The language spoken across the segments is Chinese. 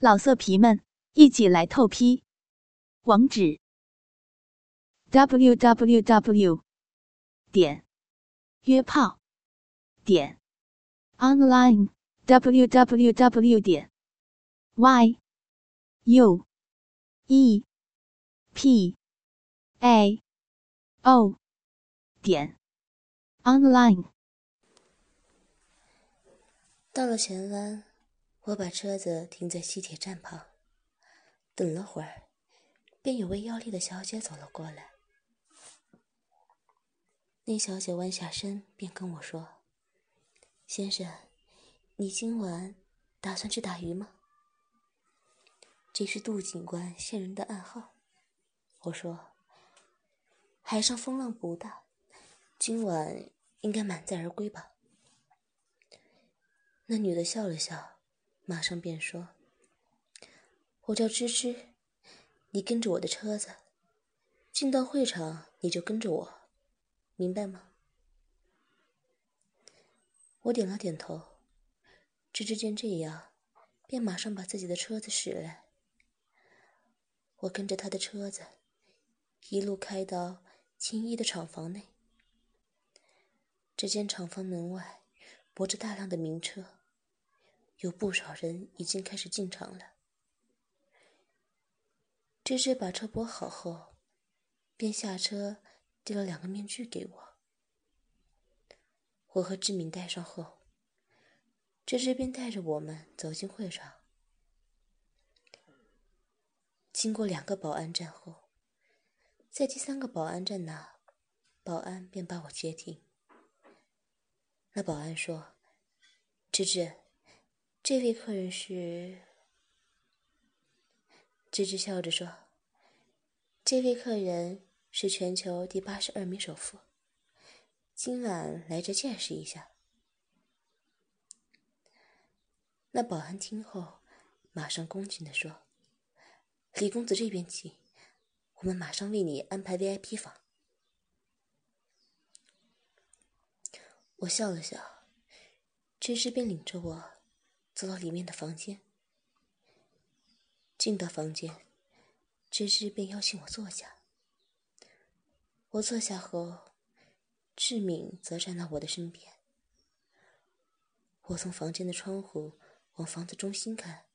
老色皮们，一起来透批！网址：w w w 点约炮点 online w w w 点 y u e p a o 点 online。到了前湾。我把车子停在西铁站旁，等了会儿，便有位要丽的小姐走了过来。那小姐弯下身，便跟我说：“先生，你今晚打算去打鱼吗？”这是杜警官线人的暗号。我说：“海上风浪不大，今晚应该满载而归吧。”那女的笑了笑。马上便说：“我叫芝芝，你跟着我的车子，进到会场你就跟着我，明白吗？”我点了点头。芝芝见这样，便马上把自己的车子驶来。我跟着他的车子，一路开到青衣的厂房内。只见厂房门外泊着大量的名车。有不少人已经开始进场了。芝芝把车泊好后，便下车递了两个面具给我。我和志敏戴上后，芝芝便带着我们走进会场。经过两个保安站后，在第三个保安站那，保安便把我接停。那保安说：“芝芝。”这位客人是，芝芝笑着说：“这位客人是全球第八十二名首富，今晚来这见识一下。”那保安听后，马上恭敬地说：“李公子这边请，我们马上为你安排 VIP 房。”我笑了笑，芝芝便领着我。走到里面的房间，进到房间，芝芝便邀请我坐下。我坐下后，志敏则站到我的身边。我从房间的窗户往房子中心看，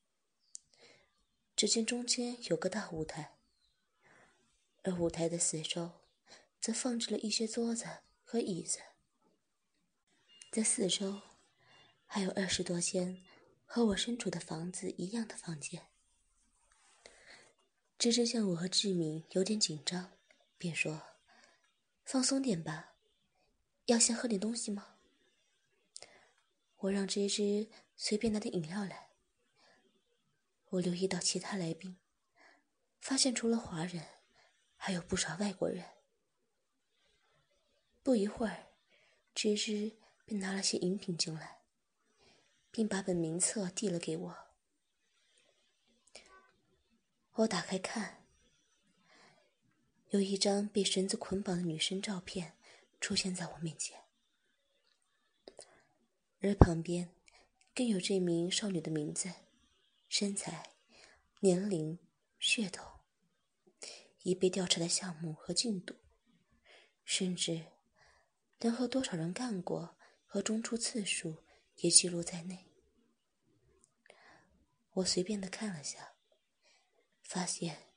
只见中间有个大舞台，而舞台的四周则放置了一些桌子和椅子，在四周还有二十多间。和我身处的房子一样的房间。芝芝见我和志明有点紧张，便说：“放松点吧，要先喝点东西吗？”我让芝芝随便拿点饮料来。我留意到其他来宾，发现除了华人，还有不少外国人。不一会儿，芝芝便拿了些饮品进来。并把本名册递了给我。我打开看，有一张被绳子捆绑的女生照片出现在我面前，而旁边更有这名少女的名字、身材、年龄、血统、已被调查的项目和进度，甚至连和多少人干过和中出次数。也记录在内。我随便的看了下，发现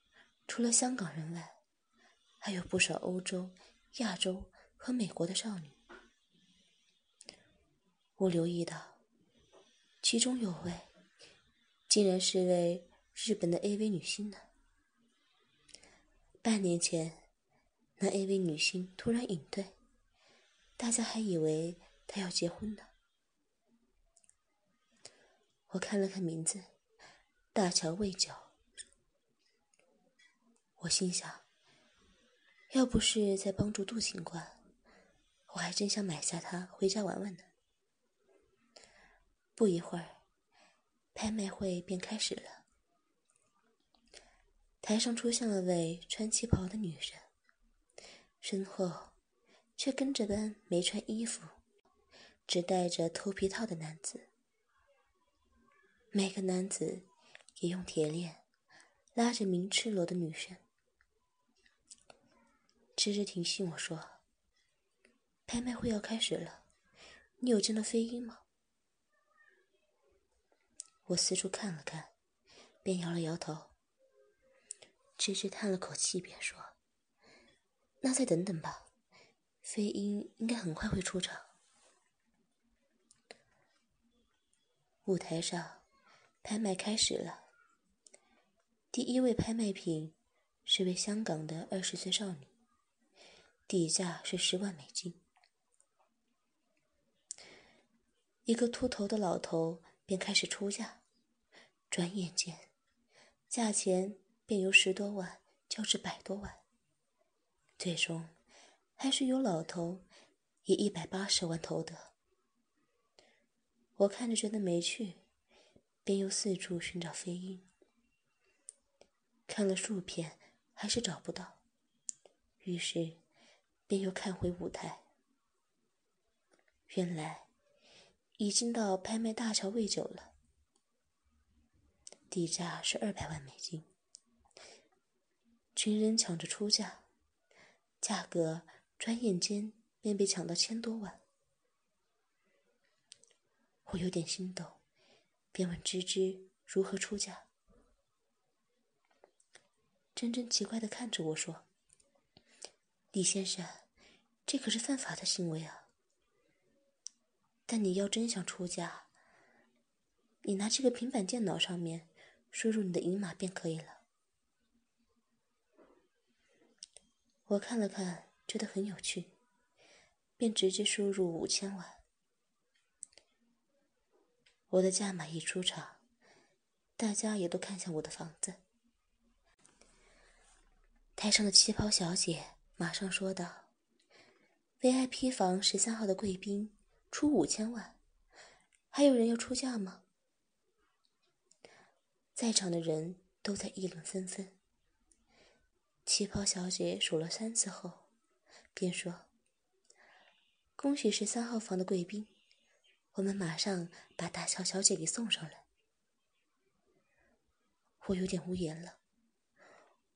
除了香港人外，还有不少欧洲、亚洲和美国的少女。我留意到，其中有位竟然是位日本的 AV 女星呢。半年前，那 AV 女星突然隐退，大家还以为她要结婚呢。我看了看名字，大乔未久。我心想，要不是在帮助杜警官，我还真想买下它回家玩玩呢。不一会儿，拍卖会便开始了。台上出现了位穿旗袍的女人，身后却跟着班没穿衣服、只戴着头皮套的男子。每个男子也用铁链拉着名赤裸的女生。芝芝挺醒我说：“拍卖会要开始了，你有见到飞鹰吗？”我四处看了看，便摇了摇头。芝芝叹了口气，便说：“那再等等吧，飞鹰应该很快会出场。”舞台上，拍卖开始了。第一位拍卖品是位香港的二十岁少女，底价是十万美金。一个秃头的老头便开始出价，转眼间，价钱便由十多万降至百多万，最终还是由老头以一百八十万投得。我看着觉得没趣，便又四处寻找飞鹰。看了数片，还是找不到，于是便又看回舞台。原来已经到拍卖大桥未久了，底价是二百万美金。群人抢着出价，价格转眼间便被抢到千多万。我有点心动，便问芝芝如何出嫁。真真奇怪的看着我说：“李先生，这可是犯法的行为啊！但你要真想出嫁，你拿这个平板电脑上面输入你的银码便可以了。”我看了看，觉得很有趣，便直接输入五千万。我的价码一出场，大家也都看向我的房子。台上的旗袍小姐马上说道：“VIP 房十三号的贵宾出五千万，还有人要出价吗？”在场的人都在议论纷纷。旗袍小姐数了三次后，便说：“恭喜十三号房的贵宾。”我们马上把大乔小姐给送上来。我有点无言了。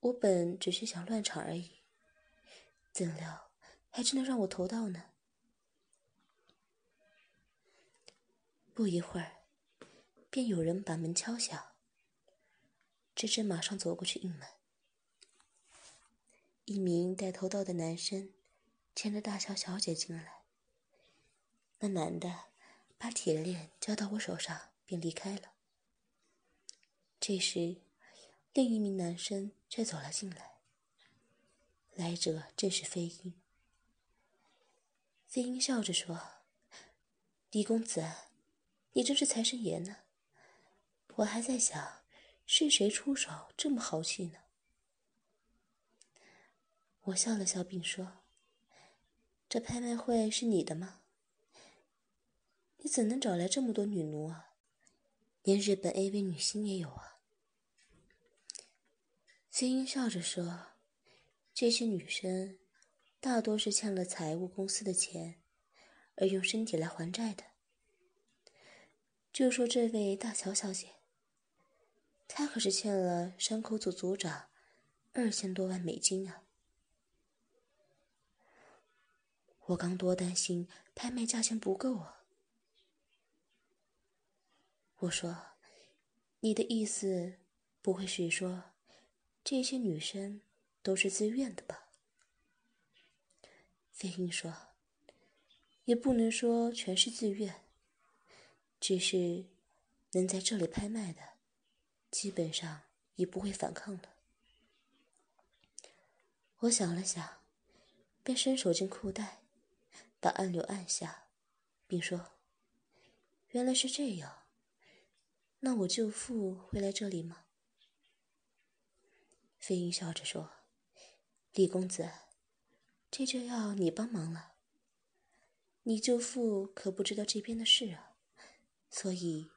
我本只是想乱场而已，怎料还真的让我投到呢。不一会儿，便有人把门敲响。芝芝马上走过去应门。一名带头道的男生牵着大乔小姐进来。那男的。把铁链交到我手上，便离开了。这时，另一名男生却走了进来。来者正是飞鹰。飞鹰笑着说：“李公子，你真是财神爷呢！我还在想，是谁出手这么豪气呢？”我笑了笑，并说：“这拍卖会是你的吗？”你怎能找来这么多女奴啊？连日本 AV 女星也有啊。金英笑着说：“这些女生大多是欠了财务公司的钱，而用身体来还债的。就说这位大乔小姐，她可是欠了山口组组长二千多万美金啊！我刚多担心拍卖价钱不够啊！”我说：“你的意思不会是说，这些女生都是自愿的吧？”飞鹰说：“也不能说全是自愿，只是能在这里拍卖的，基本上也不会反抗的。”我想了想，便伸手进裤袋，把按钮按下，并说：“原来是这样。”那我舅父会来这里吗？飞鹰笑着说：“李公子，这就要你帮忙了。你舅父可不知道这边的事啊，所以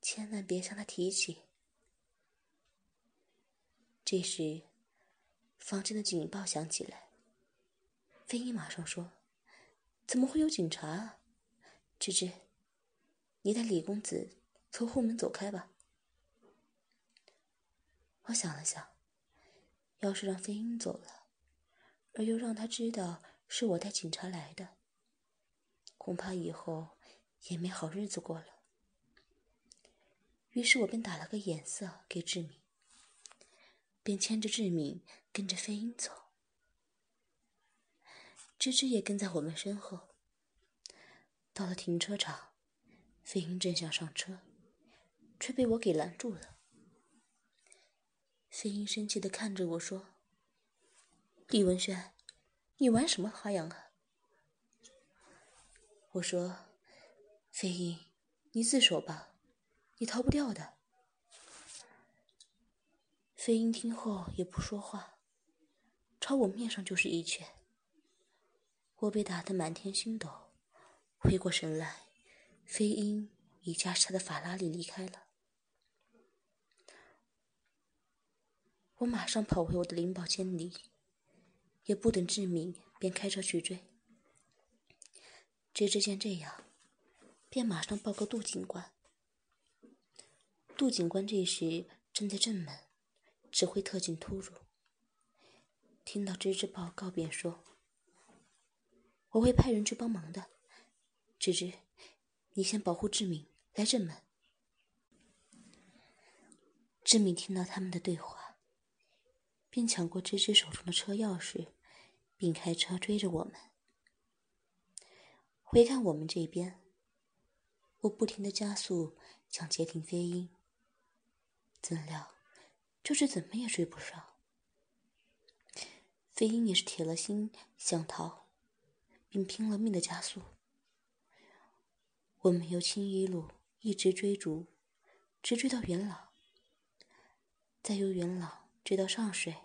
千万别向他提起。”这时，房间的警报响起来。飞鹰马上说：“怎么会有警察啊？芝芝，你带李公子。”从后门走开吧。我想了想，要是让飞鹰走了，而又让他知道是我带警察来的，恐怕以后也没好日子过了。于是我便打了个眼色给志敏，便牵着志敏跟着飞鹰走。芝芝也跟在我们身后。到了停车场，飞鹰正想上车，却被我给拦住了。飞鹰生气的看着我说：“李文轩，你玩什么花样啊？”我说：“飞鹰，你自首吧。”你逃不掉的。飞鹰听后也不说话，朝我面上就是一拳。我被打得满天星斗，回过神来，飞鹰已驾驶他的法拉利离开了。我马上跑回我的灵宝间里，也不等志敏，便开车去追。芝芝见这样，便马上报告杜警官。杜警官这时正在正门指挥特警突入，听到芝芝报告，便说：“我会派人去帮忙的。芝芝，你先保护志敏，来正门。”志敏听到他们的对话，便抢过芝芝手中的车钥匙，并开车追着我们。回看我们这边，我不停的加速，想截停飞鹰。怎料，就是怎么也追不上。飞鹰也是铁了心想逃，并拼了命的加速。我们由青衣路一直追逐，直追到元朗，再由元朗追到上水。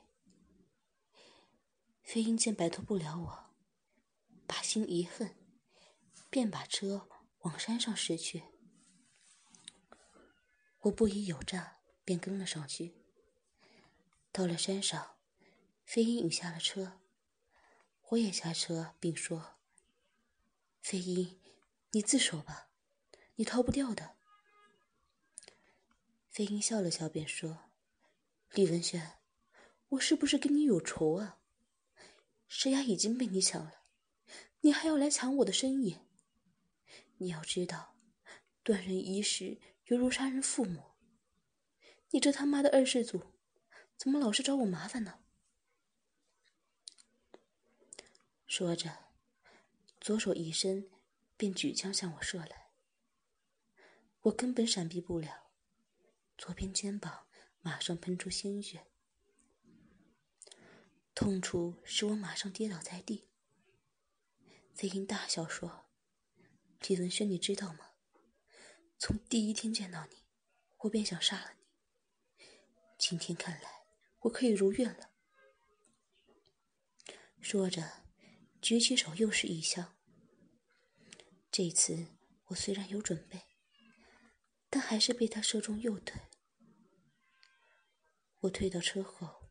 飞鹰见摆脱不了我，把心一横，便把车往山上驶去。我不疑有诈。便跟了上去。到了山上，飞鹰已下了车，我也下车，并说：“飞鹰，你自首吧，你逃不掉的。”飞鹰笑了笑，便说：“李文轩，我是不是跟你有仇啊？石崖已经被你抢了，你还要来抢我的生意？你要知道，断人衣食犹如杀人父母。”你这他妈的二世祖，怎么老是找我麻烦呢？说着，左手一伸，便举枪向我射来。我根本闪避不了，左边肩膀马上喷出鲜血，痛楚使我马上跌倒在地。飞鹰大笑说：“李文轩，你知道吗？从第一天见到你，我便想杀了你。”今天看来，我可以如愿了。说着，举起手，又是一枪。这次我虽然有准备，但还是被他射中右腿。我退到车后，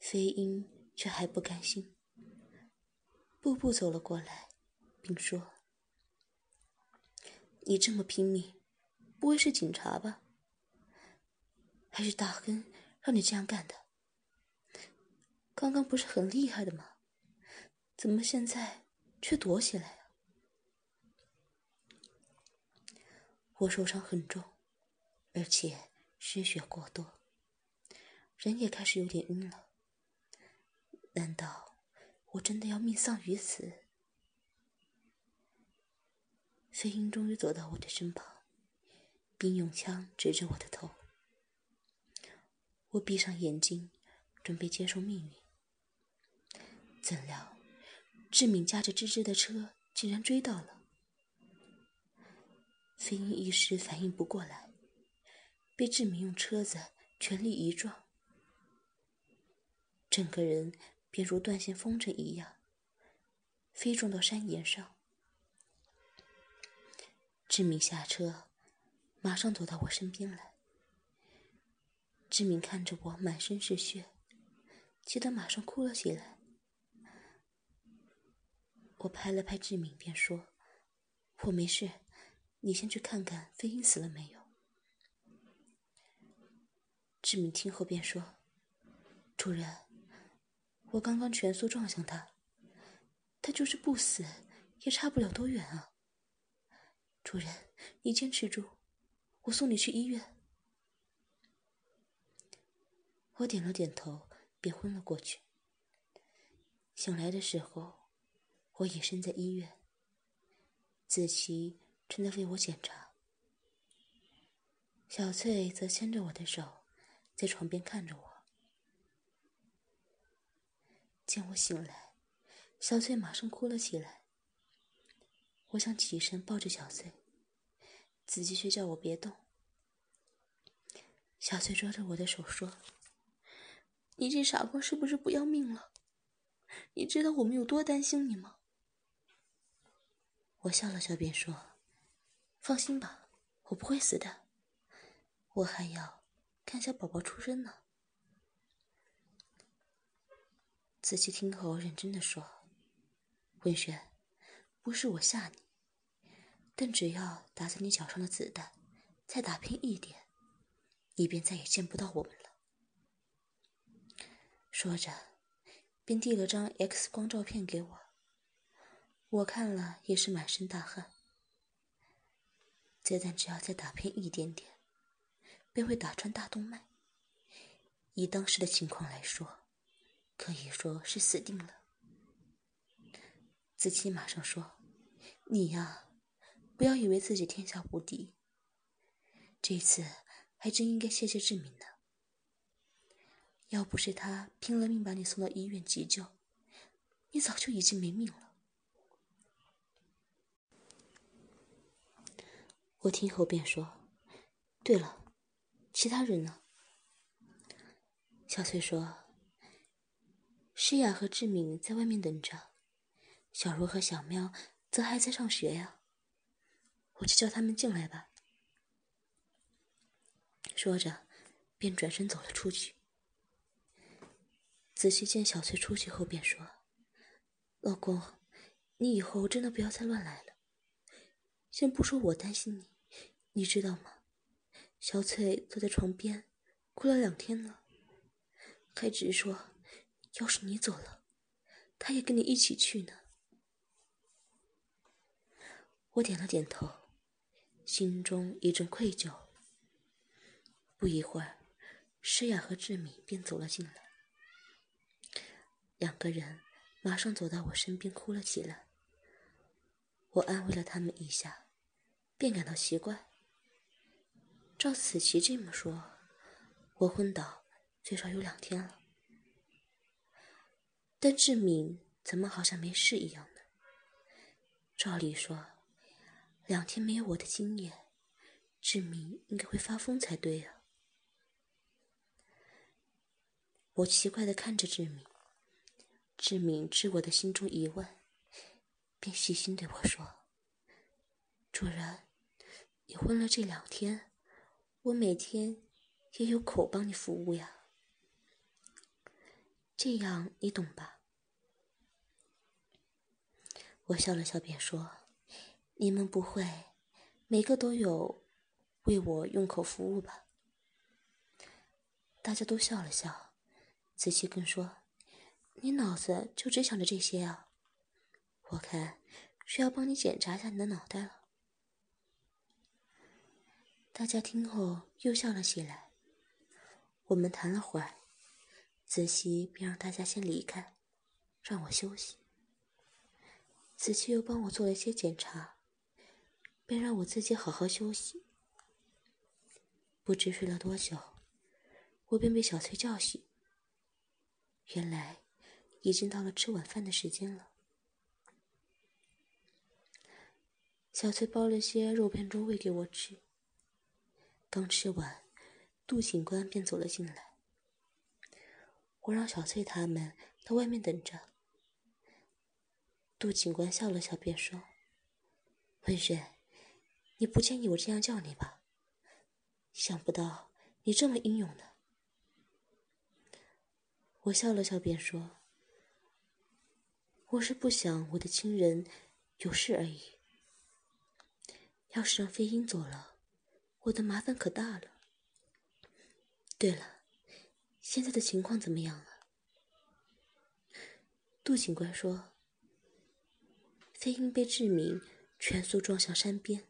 飞鹰却还不甘心，步步走了过来，并说：“你这么拼命，不会是警察吧？”还是大亨让你这样干的？刚刚不是很厉害的吗？怎么现在却躲起来了？我受伤很重，而且失血过多，人也开始有点晕了。难道我真的要命丧于此？飞鹰终于走到我的身旁，并用枪指着我的头。我闭上眼睛，准备接受命运。怎料，志敏驾着芝芝的车竟然追到了。飞鹰一时反应不过来，被志敏用车子全力一撞，整个人便如断线风筝一样，飞撞到山岩上。志敏下车，马上走到我身边来。志明看着我满身是血，气得马上哭了起来。我拍了拍志明，便说：“我没事，你先去看看飞鹰死了没有。”志敏听后便说：“主人，我刚刚全速撞向他，他就是不死，也差不了多远啊。主人，你坚持住，我送你去医院。”我点了点头，便昏了过去。醒来的时候，我已身在医院，子琪正在为我检查，小翠则牵着我的手，在床边看着我。见我醒来，小翠马上哭了起来。我想起身抱着小翠，子琪却叫我别动。小翠抓着我的手说：“你这傻瓜是不是不要命了？”你知道我们有多担心你吗？我笑了笑，便说：“放心吧，我不会死的。我还要看小宝宝出生呢。”仔细听后认真的说：“文轩，不是我吓你，但只要打在你脚上的子弹再打偏一点，你便再也见不到我们了。”说着。便递了张 X 光照片给我，我看了也是满身大汗。子弹只要再打偏一点点，便会打穿大动脉。以当时的情况来说，可以说是死定了。子期马上说：“你呀，不要以为自己天下无敌。这次还真应该谢谢志敏呢。”要不是他拼了命把你送到医院急救，你早就已经没命了。我听后便说：“对了，其他人呢？”小翠说：“诗雅和志敏在外面等着，小茹和小喵则还在上学呀。我去叫他们进来吧。”说着，便转身走了出去。仔细见小翠出去后，便说：“老公，你以后真的不要再乱来了。先不说我担心你，你知道吗？小翠坐在床边哭了两天了，还直说，要是你走了，他也跟你一起去呢。”我点了点头，心中一阵愧疚。不一会儿，诗雅和志敏便走了进来。两个人马上走到我身边，哭了起来。我安慰了他们一下，便感到奇怪。照子琪这么说，我昏倒最少有两天了，但志敏怎么好像没事一样呢？照理说，两天没有我的经验，志敏应该会发疯才对啊。我奇怪的看着志敏。志敏知我的心中疑问，便细心对我说：“主人，你昏了这两天，我每天也有口帮你服务呀。这样你懂吧？”我笑了笑，便说：“你们不会每个都有为我用口服务吧？”大家都笑了笑，子期更说。你脑子就只想着这些啊？我看需要帮你检查一下你的脑袋了。大家听后又笑了起来。我们谈了会儿，子熙便让大家先离开，让我休息。子期又帮我做了一些检查，便让我自己好好休息。不知睡了多久，我便被小翠叫醒。原来。已经到了吃晚饭的时间了。小翠包了些肉片粥喂给我吃。刚吃完，杜警官便走了进来。我让小翠他们到外面等着。杜警官笑了笑，便说：“文轩，你不介意我这样叫你吧？想不到你这么英勇呢。”我笑了笑，便说。我是不想我的亲人有事而已。要是让飞鹰走了，我的麻烦可大了。对了，现在的情况怎么样了？杜警官说：“飞鹰被志敏全速撞向山边，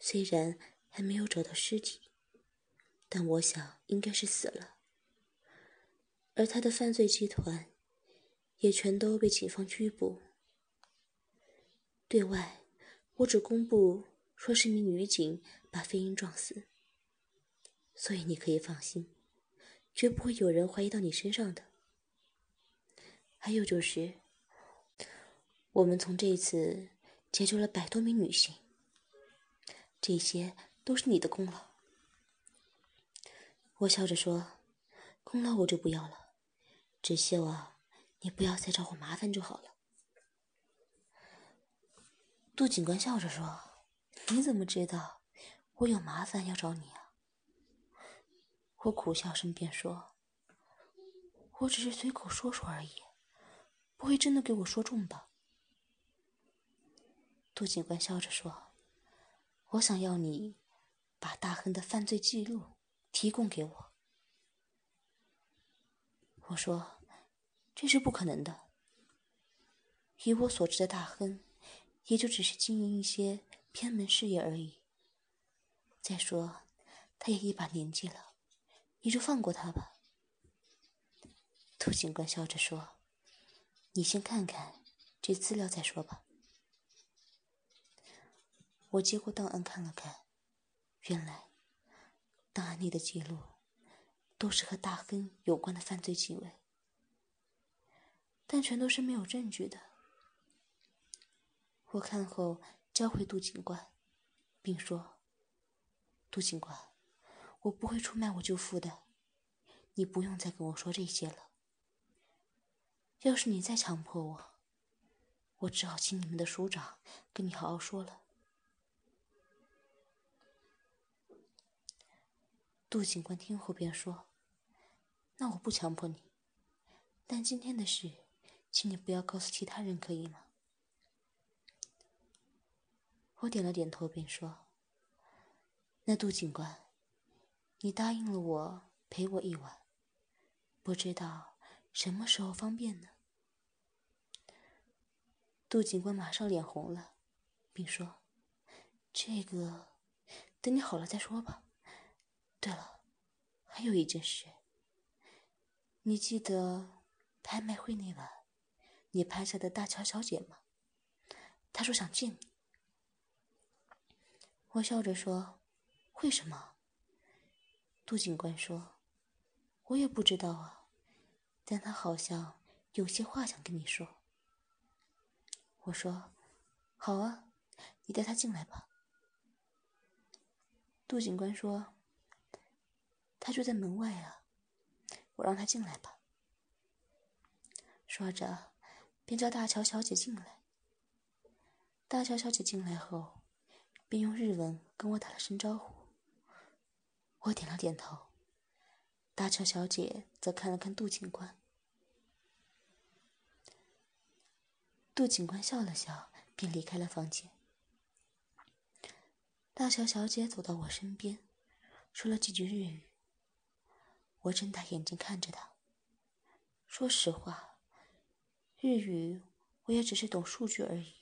虽然还没有找到尸体，但我想应该是死了。而他的犯罪集团也全都被警方拘捕。对外，我只公布说是名女警把飞鹰撞死，所以你可以放心，绝不会有人怀疑到你身上的。”还有就是，我们从这一次解救了百多名女性，这些都是你的功劳。我笑着说：“功劳我就不要了，只希望你不要再找我麻烦就好了。”杜警官笑着说：“你怎么知道我有麻烦要找你啊？”我苦笑声便说：“我只是随口说说而已。”不会真的给我说中吧？杜警官笑着说：“我想要你把大亨的犯罪记录提供给我。”我说：“这是不可能的。以我所知的大亨，也就只是经营一些偏门事业而已。再说，他也一把年纪了，你就放过他吧。”杜警官笑着说。你先看看这资料再说吧。我接过档案看了看，原来档案里的记录都是和大亨有关的犯罪行为，但全都是没有证据的。我看后交回杜警官，并说：“杜警官，我不会出卖我舅父的，你不用再跟我说这些了。”要是你再强迫我，我只好请你们的署长跟你好好说了。杜警官听后便说：“那我不强迫你，但今天的事，请你不要告诉其他人，可以吗？”我点了点头，便说：“那杜警官，你答应了我陪我一晚，不知道什么时候方便呢？”杜警官马上脸红了，并说：“这个，等你好了再说吧。对了，还有一件事，你记得拍卖会那晚你拍下的大乔小姐吗？她说想见你。”我笑着说：“为什么？”杜警官说：“我也不知道啊，但他好像有些话想跟你说。”我说：“好啊，你带他进来吧。”杜警官说：“他就在门外啊，我让他进来吧。”说着，便叫大乔小姐进来。大乔小姐进来后，便用日文跟我打了声招呼。我点了点头。大乔小姐则看了看杜警官。杜警官笑了笑，便离开了房间。大乔小姐走到我身边，说了几句日语。我睁大眼睛看着她。说实话，日语我也只是懂数句而已。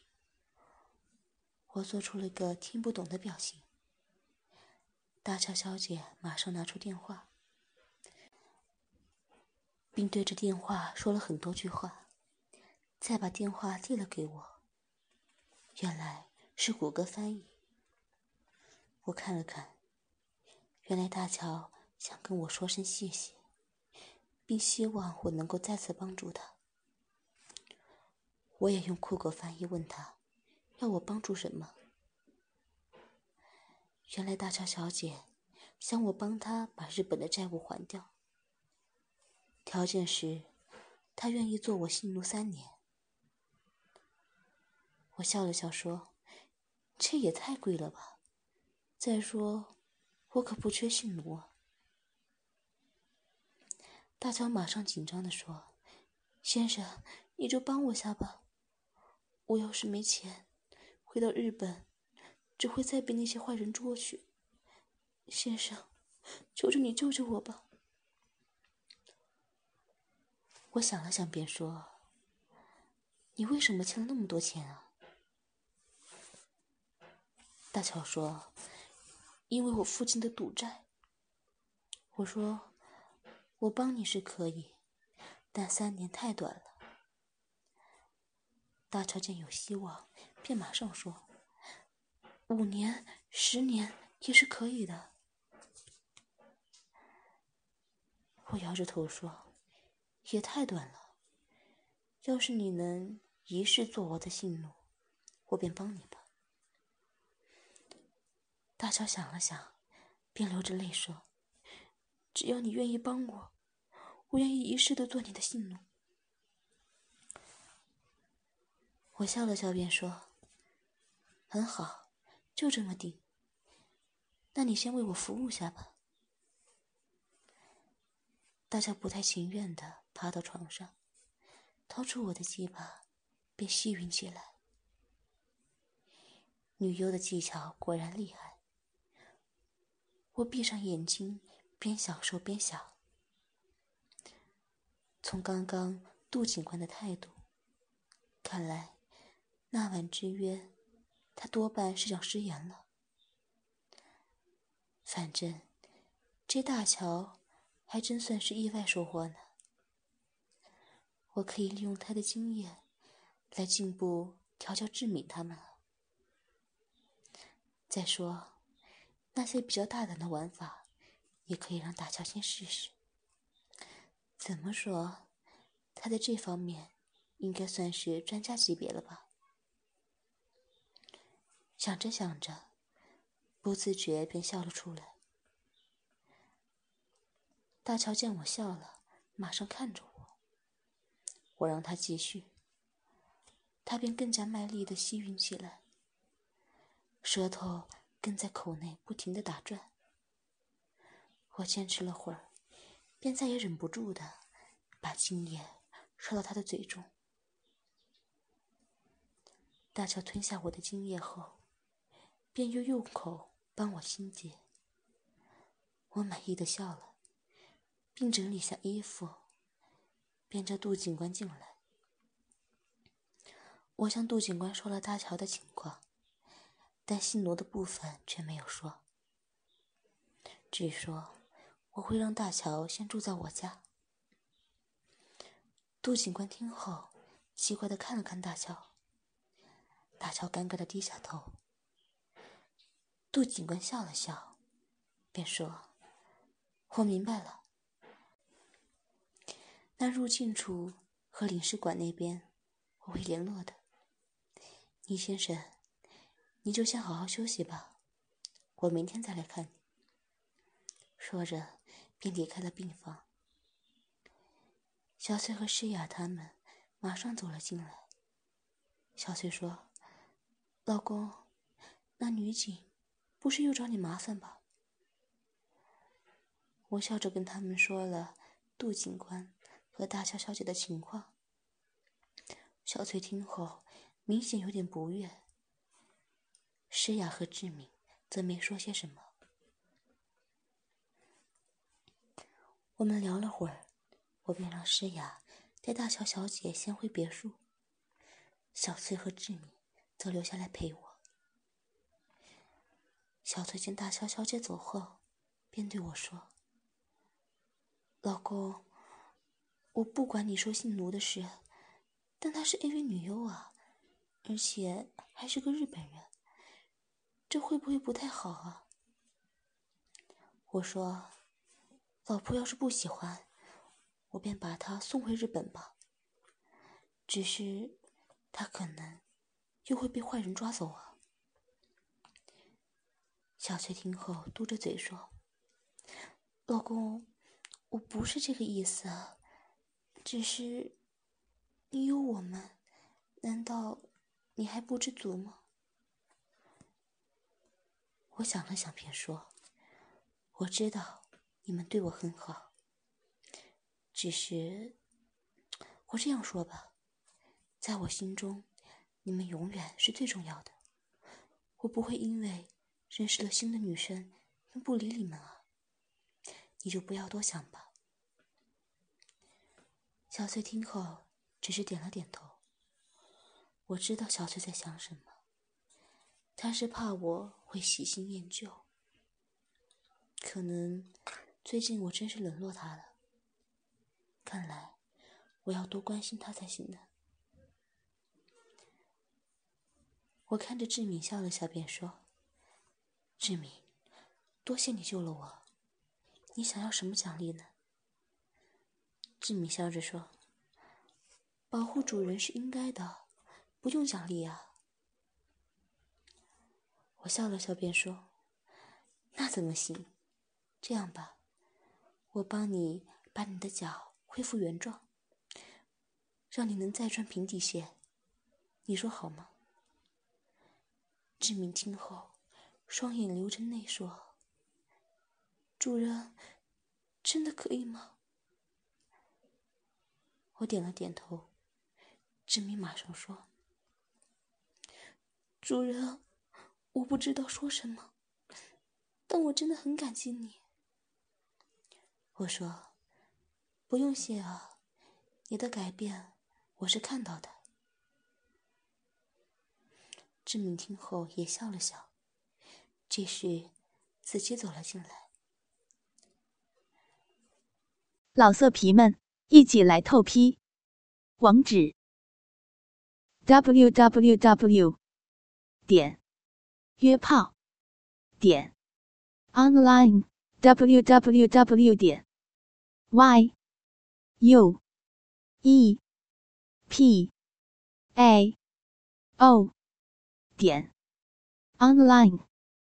我做出了一个听不懂的表情。大乔小姐马上拿出电话，并对着电话说了很多句话。再把电话递了给我，原来是谷歌翻译。我看了看，原来大乔想跟我说声谢谢，并希望我能够再次帮助他。我也用酷狗翻译问他，要我帮助什么？原来大乔小姐想我帮她把日本的债务还掉，条件是，她愿意做我性奴三年。我笑了笑说：“这也太贵了吧！再说，我可不缺性奴啊。”大乔马上紧张的说：“先生，你就帮我下吧。我要是没钱，回到日本，只会再被那些坏人捉去。先生，求求你救救我吧！”我想了想，便说：“你为什么欠了那么多钱啊？”大乔说：“因为我父亲的赌债。”我说：“我帮你是可以，但三年太短了。”大乔见有希望，便马上说：“五年、十年也是可以的。”我摇着头说。也太短了。要是你能一世做我的性奴，我便帮你吧。大乔想了想，便流着泪说：“只要你愿意帮我，我愿意一世的做你的性奴。”我笑了笑，便说：“很好，就这么定。那你先为我服务下吧。”大乔不太情愿的。爬到床上，掏出我的鸡巴，便吸吮起来。女优的技巧果然厉害。我闭上眼睛，边享受边想：从刚刚杜警官的态度看来，那晚之约，他多半是想食言了。反正这大乔还真算是意外收获呢。我可以利用他的经验，来进步调教志敏他们。再说，那些比较大胆的玩法，也可以让大乔先试试。怎么说，他在这方面应该算是专家级别了吧？想着想着，不自觉便笑了出来。大乔见我笑了，马上看着我。我让他继续，他便更加卖力的吸吮起来，舌头更在口内不停的打转。我坚持了会儿，便再也忍不住的把精液射到他的嘴中。大乔吞下我的精液后，便又用口帮我清洁。我满意的笑了，并整理下衣服。便叫杜警官进来。我向杜警官说了大乔的情况，但姓罗的部分却没有说，只说我会让大乔先住在我家。杜警官听后，奇怪的看了看大乔，大乔尴尬的低下头。杜警官笑了笑，便说：“我明白了。”那入境处和领事馆那边，我会联络的。倪先生，你就先好好休息吧，我明天再来看你。说着，便离开了病房。小翠和诗雅他们马上走了进来。小翠说：“老公，那女警不是又找你麻烦吧？”我笑着跟他们说了杜警官。和大乔小姐的情况，小翠听后明显有点不悦。诗雅和志敏则没说些什么。我们聊了会儿，我便让诗雅带大乔小姐先回别墅，小翠和志敏则留下来陪我。小翠见大小小姐走后，便对我说：“老公。”我不管你说姓奴的事，但她是 AV 女优啊，而且还是个日本人，这会不会不太好啊？我说，老婆要是不喜欢，我便把她送回日本吧。只是，她可能又会被坏人抓走啊。小翠听后嘟着嘴说：“老公，我不是这个意思。”只是，你有我们，难道你还不知足吗？我想了想，便说：“我知道你们对我很好，只是，我这样说吧，在我心中，你们永远是最重要的。我不会因为认识了新的女生便不理你们啊，你就不要多想吧。”小翠听后，只是点了点头。我知道小翠在想什么，她是怕我会喜新厌旧。可能最近我真是冷落她了。看来我要多关心她才行呢。我看着志敏笑了笑，便说：“志敏，多谢你救了我。你想要什么奖励呢？”志敏笑着说：“保护主人是应该的。”不用奖励啊！我笑了笑，便说：“那怎么行？这样吧，我帮你把你的脚恢复原状，让你能再穿平底鞋，你说好吗？”志明听后，双眼流着泪说：“主人，真的可以吗？”我点了点头。志明马上说。主人，我不知道说什么，但我真的很感激你。我说：“不用谢啊，你的改变我是看到的。”志明听后也笑了笑。这时，子期走了进来。老色皮们，一起来透批，网址：w w w。点约炮点 online w w w 点 y u e p a o 点 online。